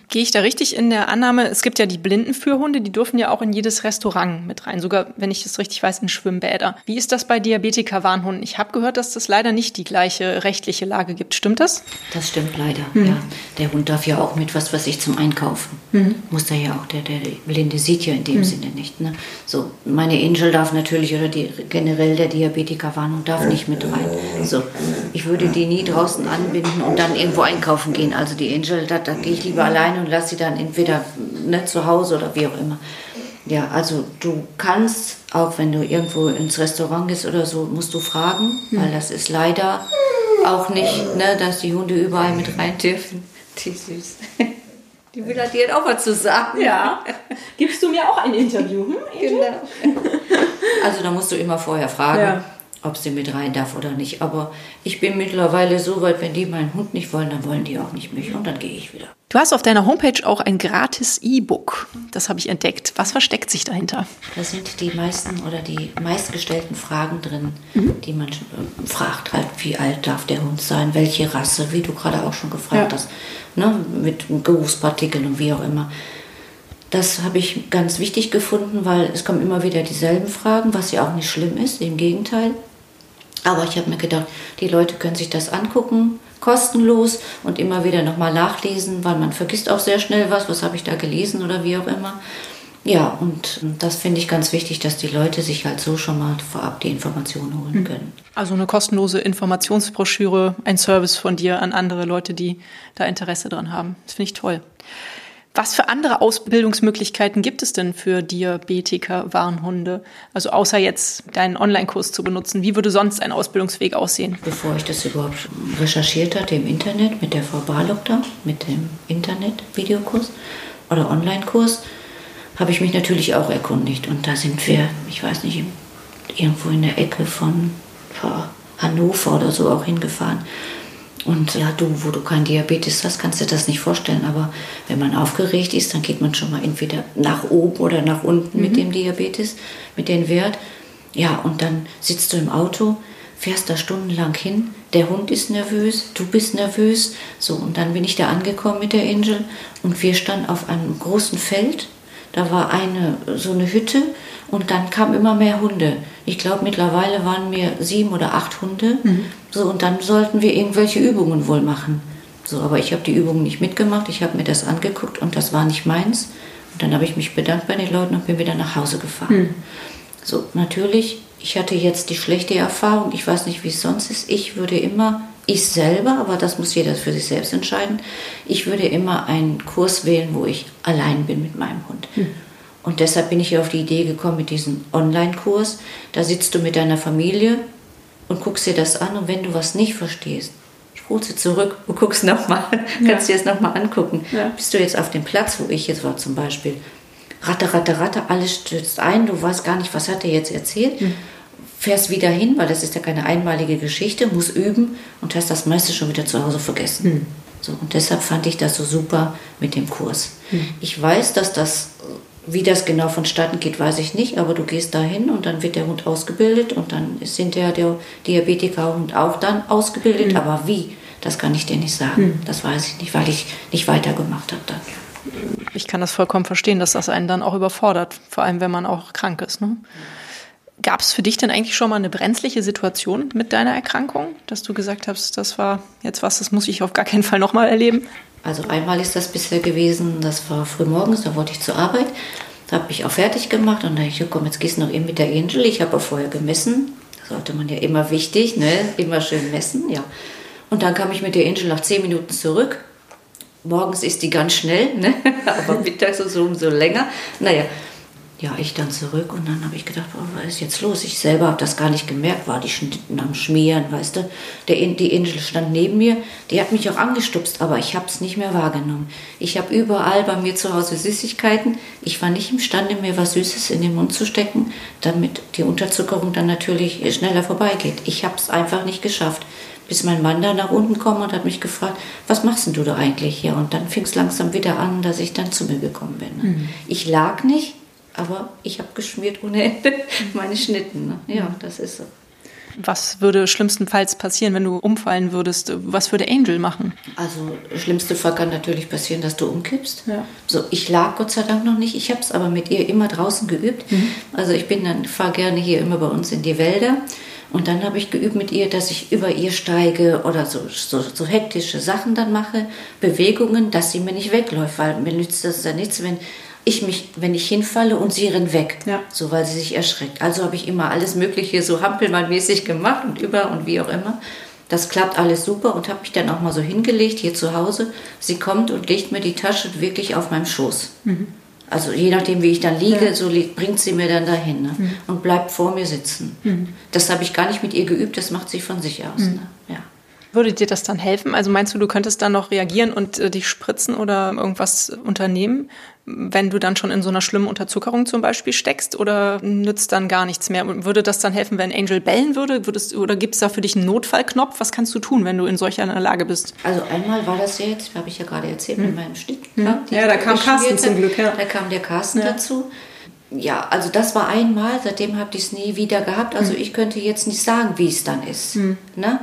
Gehe ich da richtig in der Annahme, es gibt ja die Blindenführhunde, die dürfen ja auch in jedes Restaurant mit rein, sogar, wenn ich das richtig weiß, in Schwimmbäder. Wie ist das bei Diabetiker-Warnhunden? Ich habe gehört, dass das leider nicht die gleiche rechtliche Lage gibt. Stimmt das? Das stimmt leider, mhm. ja. Der Hund darf ja auch mit, was weiß ich, zum Einkaufen. Mhm. Muss er ja auch, der, der Blinde sieht ja in dem mhm. Sinne nicht. Ne? So, meine Angel darf natürlich, oder die, generell der Diabetiker-Warnhund darf nicht mit rein. So, ich würde die nie draußen anbinden und dann irgendwo einkaufen gehen. Also die Angel, da, da gehe ich lieber alleine und lasse sie dann entweder ne, zu Hause oder wie auch immer. Ja, also du kannst, auch wenn du irgendwo ins Restaurant gehst oder so, musst du fragen, mhm. weil das ist leider auch nicht, ne, dass die Hunde überall mit rein dürfen. <laughs> Die süß. Die will halt dir auch was zu sagen. Ja. Gibst du mir auch ein Interview? Hm, genau. <laughs> Also da musst du immer vorher fragen. Ja ob sie mit rein darf oder nicht. Aber ich bin mittlerweile so weit, wenn die meinen Hund nicht wollen, dann wollen die auch nicht mich und dann gehe ich wieder. Du hast auf deiner Homepage auch ein gratis E-Book. Das habe ich entdeckt. Was versteckt sich dahinter? Da sind die meisten oder die meistgestellten Fragen drin, mhm. die man äh, fragt halt, wie alt darf der Hund sein, welche Rasse, wie du gerade auch schon gefragt ja. hast, ne, mit Geruchspartikeln und wie auch immer Das habe ich ganz wichtig gefunden, weil es kommen immer wieder dieselben Fragen, was ja auch nicht schlimm ist, im Gegenteil. Aber ich habe mir gedacht, die Leute können sich das angucken, kostenlos und immer wieder nochmal nachlesen, weil man vergisst auch sehr schnell was, was habe ich da gelesen oder wie auch immer. Ja, und das finde ich ganz wichtig, dass die Leute sich halt so schon mal vorab die Informationen holen hm. können. Also eine kostenlose Informationsbroschüre, ein Service von dir an andere Leute, die da Interesse dran haben. Das finde ich toll. Was für andere Ausbildungsmöglichkeiten gibt es denn für Diabetiker-Warnhunde? Also außer jetzt deinen Online-Kurs zu benutzen, wie würde sonst ein Ausbildungsweg aussehen? Bevor ich das überhaupt recherchiert hatte im Internet mit der Frau Barlock da, mit dem Internet-Videokurs oder Online-Kurs, habe ich mich natürlich auch erkundigt. Und da sind wir, ich weiß nicht, irgendwo in der Ecke von Hannover oder so auch hingefahren. Und ja, du, wo du kein Diabetes hast, kannst du dir das nicht vorstellen. Aber wenn man aufgeregt ist, dann geht man schon mal entweder nach oben oder nach unten mhm. mit dem Diabetes, mit dem Wert. Ja, und dann sitzt du im Auto, fährst da stundenlang hin, der Hund ist nervös, du bist nervös. So, und dann bin ich da angekommen mit der Angel und wir standen auf einem großen Feld. Da war eine, so eine Hütte und dann kamen immer mehr Hunde. Ich glaube, mittlerweile waren mir sieben oder acht Hunde. Mhm. So, und dann sollten wir irgendwelche Übungen wohl machen. So, aber ich habe die Übungen nicht mitgemacht. Ich habe mir das angeguckt und das war nicht meins. Und dann habe ich mich bedankt bei den Leuten und bin wieder nach Hause gefahren. Mhm. So, natürlich, ich hatte jetzt die schlechte Erfahrung. Ich weiß nicht, wie es sonst ist. Ich würde immer, ich selber, aber das muss jeder für sich selbst entscheiden, ich würde immer einen Kurs wählen, wo ich allein bin mit meinem Hund. Mhm. Und deshalb bin ich auf die Idee gekommen mit diesem Online-Kurs. Da sitzt du mit deiner Familie und guckst dir das an und wenn du was nicht verstehst, spulst du zurück und guckst nochmal, <laughs> ja. kannst dir das nochmal angucken. Ja. Bist du jetzt auf dem Platz, wo ich jetzt war zum Beispiel, ratte, ratte, ratte, alles stürzt ein, du weißt gar nicht, was hat er jetzt erzählt, mhm. fährst wieder hin, weil das ist ja keine einmalige Geschichte, musst üben und hast das meiste schon wieder zu Hause vergessen. Mhm. So, und deshalb fand ich das so super mit dem Kurs. Mhm. Ich weiß, dass das wie das genau vonstatten geht, weiß ich nicht, aber du gehst dahin und dann wird der Hund ausgebildet und dann ist hinterher der Diabetikerhund auch dann ausgebildet, mhm. aber wie, das kann ich dir nicht sagen. Mhm. Das weiß ich nicht, weil ich nicht weitergemacht habe dann. Ich kann das vollkommen verstehen, dass das einen dann auch überfordert, vor allem wenn man auch krank ist. Ne? Gab es für dich denn eigentlich schon mal eine brenzliche Situation mit deiner Erkrankung, dass du gesagt hast, das war jetzt was, das muss ich auf gar keinen Fall nochmal erleben? Also einmal ist das bisher gewesen, das war früh morgens, da wollte ich zur Arbeit. Da habe ich auch fertig gemacht und da ich, komm, jetzt gehst du noch eben mit der Angel. Ich habe vorher gemessen. Das sollte man ja immer wichtig, ne? Immer schön messen, ja. Und dann kam ich mit der Angel nach zehn Minuten zurück. Morgens ist die ganz schnell, ne? <laughs> aber mittags und so umso länger. Naja, ja, ich dann zurück und dann habe ich gedacht, oh, was ist jetzt los? Ich selber habe das gar nicht gemerkt, war die Schnitten am Schmieren, weißt du. Der, die Insel stand neben mir, die hat mich auch angestupst, aber ich habe es nicht mehr wahrgenommen. Ich habe überall bei mir zu Hause Süßigkeiten. Ich war nicht imstande, mir was Süßes in den Mund zu stecken, damit die Unterzuckerung dann natürlich schneller vorbeigeht. Ich habe es einfach nicht geschafft bis mein Mann da nach unten kam und hat mich gefragt, was machst denn du da eigentlich hier? Und dann fing es langsam wieder an, dass ich dann zu mir gekommen bin. Mhm. Ich lag nicht, aber ich habe geschmiert ohne Ende <laughs> meine Schnitten. Ne? Ja, das ist so. Was würde schlimmstenfalls passieren, wenn du umfallen würdest? Was würde Angel machen? Also, schlimmste Fall kann natürlich passieren, dass du umkippst. Ja. So, ich lag Gott sei Dank noch nicht. Ich habe es aber mit ihr immer draußen geübt. Mhm. Also, ich bin dann, fahre gerne hier immer bei uns in die Wälder. Und dann habe ich geübt mit ihr, dass ich über ihr steige oder so, so, so, hektische Sachen dann mache, Bewegungen, dass sie mir nicht wegläuft. Weil mir nützt das ja nichts, wenn ich mich, wenn ich hinfalle und sie rennt weg, ja. so weil sie sich erschreckt. Also habe ich immer alles Mögliche so hampelmannmäßig gemacht und über und wie auch immer. Das klappt alles super und habe mich dann auch mal so hingelegt hier zu Hause. Sie kommt und legt mir die Tasche wirklich auf meinem Schoß. Mhm. Also je nachdem, wie ich dann liege, ja. so bringt sie mir dann dahin ne? mhm. und bleibt vor mir sitzen. Mhm. Das habe ich gar nicht mit ihr geübt, das macht sie von sich aus. Mhm. Ne? Ja. Würde dir das dann helfen? Also meinst du, du könntest dann noch reagieren und äh, dich spritzen oder irgendwas unternehmen, wenn du dann schon in so einer schlimmen Unterzuckerung zum Beispiel steckst oder nützt dann gar nichts mehr? Würde das dann helfen, wenn Angel bellen würde? Würdest, oder gibt es da für dich einen Notfallknopf? Was kannst du tun, wenn du in solch einer Lage bist? Also einmal war das jetzt, habe ich ja gerade erzählt, hm. mit meinem Stick. Hm. Ja, da kam Carsten zum Glück. Ja. Da kam der Carsten ja. dazu. Ja, also das war einmal, seitdem habe ich es nie wieder gehabt. Also hm. ich könnte jetzt nicht sagen, wie es dann ist. Hm. Ne?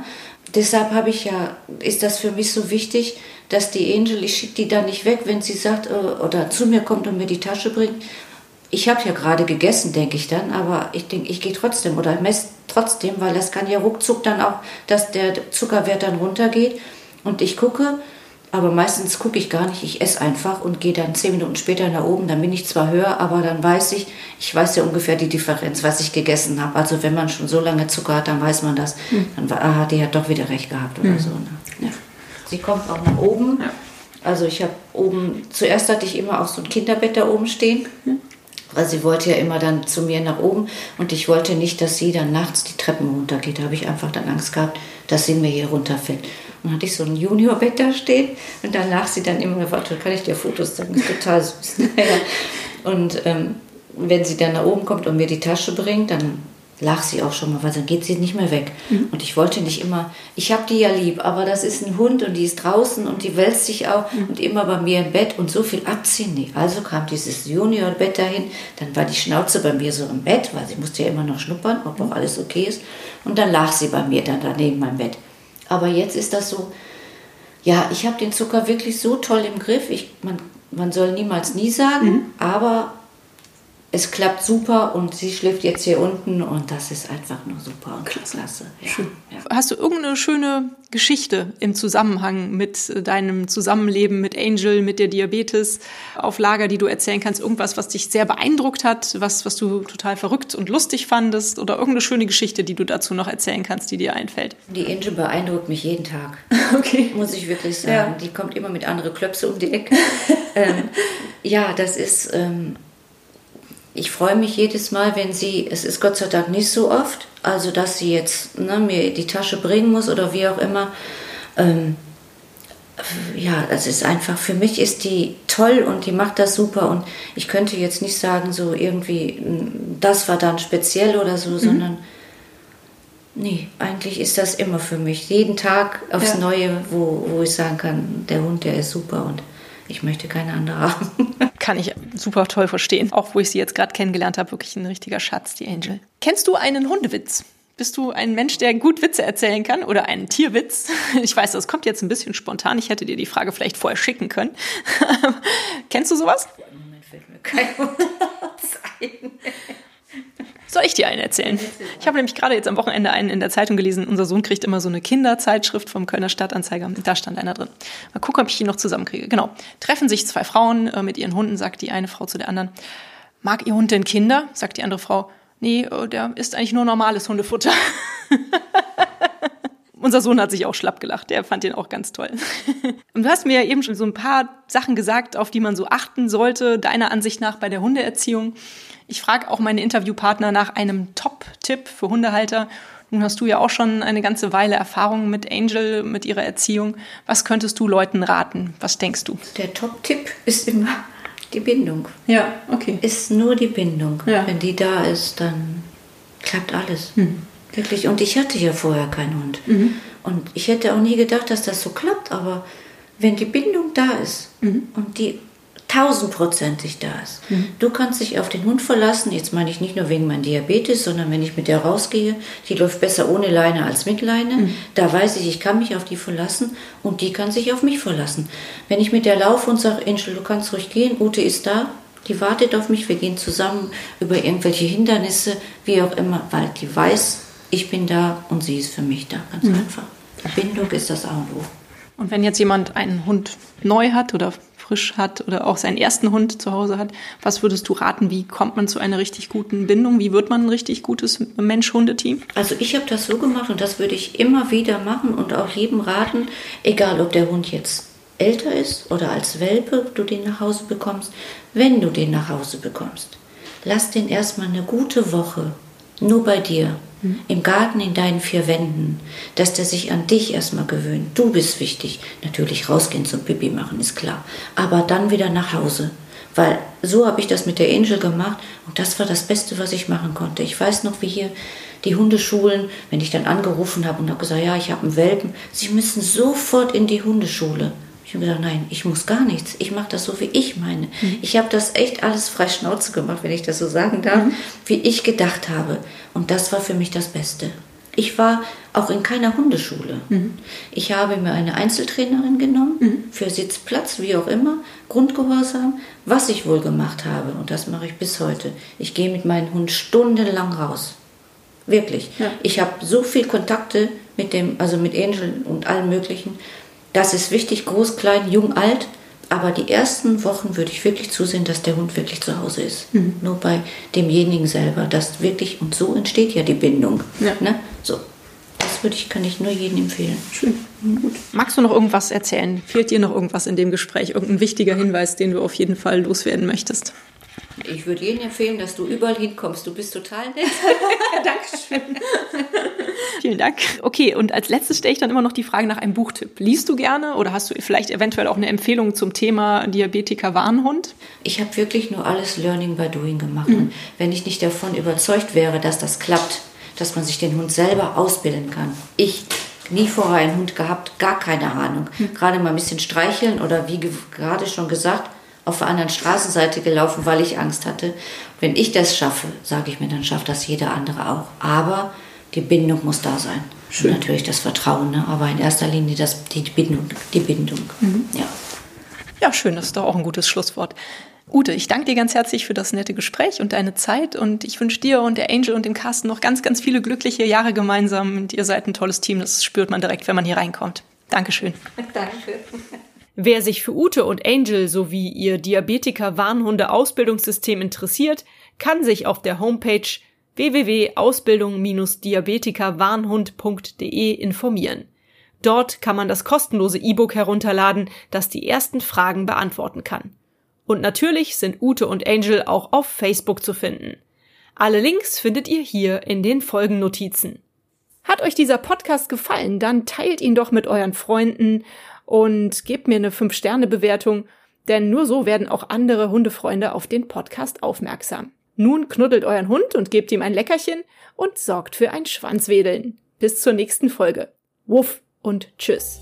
Deshalb habe ich ja, ist das für mich so wichtig, dass die Angel, ich schicke die da nicht weg, wenn sie sagt äh, oder zu mir kommt und mir die Tasche bringt. Ich habe ja gerade gegessen, denke ich dann, aber ich denke, ich gehe trotzdem oder messe trotzdem, weil das kann ja ruckzuck dann auch, dass der Zuckerwert dann runtergeht. Und ich gucke, aber meistens gucke ich gar nicht, ich esse einfach und gehe dann zehn Minuten später nach oben. Dann bin ich zwar höher, aber dann weiß ich, ich weiß ja ungefähr die Differenz, was ich gegessen habe. Also wenn man schon so lange Zucker hat, dann weiß man das. Mhm. Dann aha, die hat doch wieder recht gehabt oder mhm. so. Ne? Ja. Sie kommt auch nach oben. Ja. Also ich habe oben, zuerst hatte ich immer auch so ein Kinderbett da oben stehen. Mhm. Weil sie wollte ja immer dann zu mir nach oben und ich wollte nicht, dass sie dann nachts die Treppen runtergeht. Da habe ich einfach dann Angst gehabt, dass sie mir hier runterfällt. Dann hatte ich so ein Juniorbett da stehen und lag sie dann immer, warte, kann ich dir Fotos zeigen, das ist total süß. <laughs> Und ähm, wenn sie dann nach oben kommt und mir die Tasche bringt, dann lag sie auch schon mal, weil dann geht sie nicht mehr weg. Mhm. Und ich wollte nicht immer, ich habe die ja lieb, aber das ist ein Hund und die ist draußen und die wälzt sich auch mhm. und immer bei mir im Bett und so viel abziehen. Nee. Also kam dieses Juniorbett dahin, dann war die Schnauze bei mir so im Bett, weil sie musste ja immer noch schnuppern, ob auch alles okay ist. Und dann lag sie bei mir dann daneben meinem Bett. Aber jetzt ist das so, ja, ich habe den Zucker wirklich so toll im Griff. Ich, man, man soll niemals nie sagen, mhm. aber es klappt super und sie schläft jetzt hier unten und das ist einfach nur super und klasse. Ja, ja. Hast du irgendeine schöne Geschichte im Zusammenhang mit deinem Zusammenleben mit Angel, mit der Diabetes auf Lager, die du erzählen kannst? Irgendwas, was dich sehr beeindruckt hat, was, was du total verrückt und lustig fandest oder irgendeine schöne Geschichte, die du dazu noch erzählen kannst, die dir einfällt? Die Angel beeindruckt mich jeden Tag. <laughs> Okay. Muss ich wirklich sagen. Ja. Die kommt immer mit anderen Klöpse um die Ecke. <laughs> ähm, ja, das ist... Ähm, ich freue mich jedes Mal, wenn sie, es ist Gott sei Dank nicht so oft, also dass sie jetzt ne, mir die Tasche bringen muss oder wie auch immer. Ähm, ja, das ist einfach, für mich ist die toll und die macht das super und ich könnte jetzt nicht sagen, so irgendwie, das war dann speziell oder so, mhm. sondern nee, eigentlich ist das immer für mich. Jeden Tag aufs ja. Neue, wo, wo ich sagen kann, der Hund, der ist super und ich möchte keine andere haben. <laughs> Kann ich super toll verstehen. Auch wo ich sie jetzt gerade kennengelernt habe, wirklich ein richtiger Schatz, die Angel. Kennst du einen Hundewitz? Bist du ein Mensch, der gut Witze erzählen kann oder einen Tierwitz? <laughs> Ich weiß, das kommt jetzt ein bisschen spontan. Ich hätte dir die Frage vielleicht vorher schicken können. <laughs> Kennst du sowas? Ja, Im Moment fällt mir kein <laughs> Witz ein. Soll ich dir einen erzählen? Ich habe nämlich gerade jetzt am Wochenende einen in der Zeitung gelesen. Unser Sohn kriegt immer so eine Kinderzeitschrift vom Kölner Stadtanzeiger. Da stand einer drin. Mal gucken, ob ich ihn noch zusammenkriege. Genau. Treffen sich zwei Frauen äh, mit ihren Hunden, sagt die eine Frau zu der anderen. Mag Ihr Hund denn Kinder? Sagt die andere Frau. Nee, äh, der ist eigentlich nur normales Hundefutter. <laughs> Unser Sohn hat sich auch schlapp gelacht. Der fand den auch ganz toll. <laughs> Und du hast mir ja eben schon so ein paar Sachen gesagt, auf die man so achten sollte, deiner Ansicht nach bei der Hundeerziehung. Ich frage auch meine Interviewpartner nach einem Top-Tipp für Hundehalter. Nun hast du ja auch schon eine ganze Weile Erfahrung mit Angel, mit ihrer Erziehung. Was könntest du Leuten raten? Was denkst du? Der Top-Tipp ist immer die Bindung. Ja, okay. Ist nur die Bindung. Ja. Wenn die da ist, dann klappt alles. Hm. Wirklich. Und ich hatte ja vorher keinen Hund. Mhm. Und ich hätte auch nie gedacht, dass das so klappt. Aber wenn die Bindung da ist mhm. und die tausendprozentig da ist. Mhm. Du kannst dich auf den Hund verlassen. Jetzt meine ich nicht nur wegen meinem Diabetes, sondern wenn ich mit der rausgehe, die läuft besser ohne Leine als mit Leine. Mhm. Da weiß ich, ich kann mich auf die verlassen und die kann sich auf mich verlassen. Wenn ich mit der laufe und sage, Angel, du kannst ruhig gehen, Ute ist da, die wartet auf mich, wir gehen zusammen über irgendwelche Hindernisse, wie auch immer, weil die weiß, ich bin da und sie ist für mich da, ganz mhm. einfach. Bindung ist das A und O. Und wenn jetzt jemand einen Hund neu hat oder frisch hat oder auch seinen ersten Hund zu Hause hat, was würdest du raten? Wie kommt man zu einer richtig guten Bindung? Wie wird man ein richtig gutes Mensch-Hunde-Team? Also ich habe das so gemacht und das würde ich immer wieder machen und auch jedem raten, egal ob der Hund jetzt älter ist oder als Welpe du den nach Hause bekommst, wenn du den nach Hause bekommst, lass den erstmal eine gute Woche nur bei dir im Garten in deinen vier Wänden, dass der sich an dich erstmal gewöhnt. Du bist wichtig. Natürlich rausgehen zum Pipi machen, ist klar. Aber dann wieder nach Hause. Weil so habe ich das mit der Angel gemacht und das war das Beste, was ich machen konnte. Ich weiß noch, wie hier die Hundeschulen, wenn ich dann angerufen habe und habe gesagt, ja, ich habe einen Welpen, sie müssen sofort in die Hundeschule. Ich habe gesagt, nein, ich muss gar nichts. Ich mache das so, wie ich meine. Mhm. Ich habe das echt alles frei Schnauze gemacht, wenn ich das so sagen darf, mhm. wie ich gedacht habe. Und das war für mich das Beste. Ich war auch in keiner Hundeschule. Mhm. Ich habe mir eine Einzeltrainerin genommen, mhm. für Sitzplatz, wie auch immer, Grundgehorsam, was ich wohl gemacht habe. Und das mache ich bis heute. Ich gehe mit meinem Hund stundenlang raus. Wirklich. Ja. Ich habe so viel Kontakte mit dem, also mit Angel und allen möglichen. Das ist wichtig, groß, klein, jung, alt. Aber die ersten Wochen würde ich wirklich zusehen, dass der Hund wirklich zu Hause ist. Mhm. Nur bei demjenigen selber. Das wirklich, und so entsteht ja die Bindung. Ja. Ne? So. Das würde ich, kann ich nur jedem empfehlen. Schön. Gut. Magst du noch irgendwas erzählen? Fehlt dir noch irgendwas in dem Gespräch? Irgendein wichtiger Hinweis, den du auf jeden Fall loswerden möchtest? Ich würde jedem empfehlen, dass du überall hinkommst. Du bist total nett. <laughs> Dankeschön. Vielen Dank. Okay, und als letztes stelle ich dann immer noch die Frage nach einem Buchtipp. Liest du gerne oder hast du vielleicht eventuell auch eine Empfehlung zum Thema Diabetiker-Warnhund? Ich habe wirklich nur alles Learning by Doing gemacht. Mhm. Wenn ich nicht davon überzeugt wäre, dass das klappt, dass man sich den Hund selber ausbilden kann. Ich nie vorher einen Hund gehabt, gar keine Ahnung. Mhm. Gerade mal ein bisschen streicheln oder wie gerade schon gesagt, auf der anderen Straßenseite gelaufen, weil ich Angst hatte. Wenn ich das schaffe, sage ich mir, dann schafft das jeder andere auch. Aber die Bindung muss da sein. Schön. Und natürlich das Vertrauen, ne? aber in erster Linie das, die Bindung. Die Bindung. Mhm. Ja. ja, schön, das ist doch auch ein gutes Schlusswort. Ute, ich danke dir ganz herzlich für das nette Gespräch und deine Zeit und ich wünsche dir und der Angel und dem Carsten noch ganz, ganz viele glückliche Jahre gemeinsam und ihr seid ein tolles Team, das spürt man direkt, wenn man hier reinkommt. Dankeschön. Danke. Wer sich für Ute und Angel sowie ihr Diabetiker-Warnhunde-Ausbildungssystem interessiert, kann sich auf der Homepage www.ausbildung-diabetikerwarnhund.de informieren. Dort kann man das kostenlose E-Book herunterladen, das die ersten Fragen beantworten kann. Und natürlich sind Ute und Angel auch auf Facebook zu finden. Alle Links findet ihr hier in den Folgennotizen. Hat euch dieser Podcast gefallen, dann teilt ihn doch mit euren Freunden und gebt mir eine 5-Sterne-Bewertung, denn nur so werden auch andere Hundefreunde auf den Podcast aufmerksam. Nun knuddelt euren Hund und gebt ihm ein Leckerchen und sorgt für ein Schwanzwedeln. Bis zur nächsten Folge. Wuff und tschüss.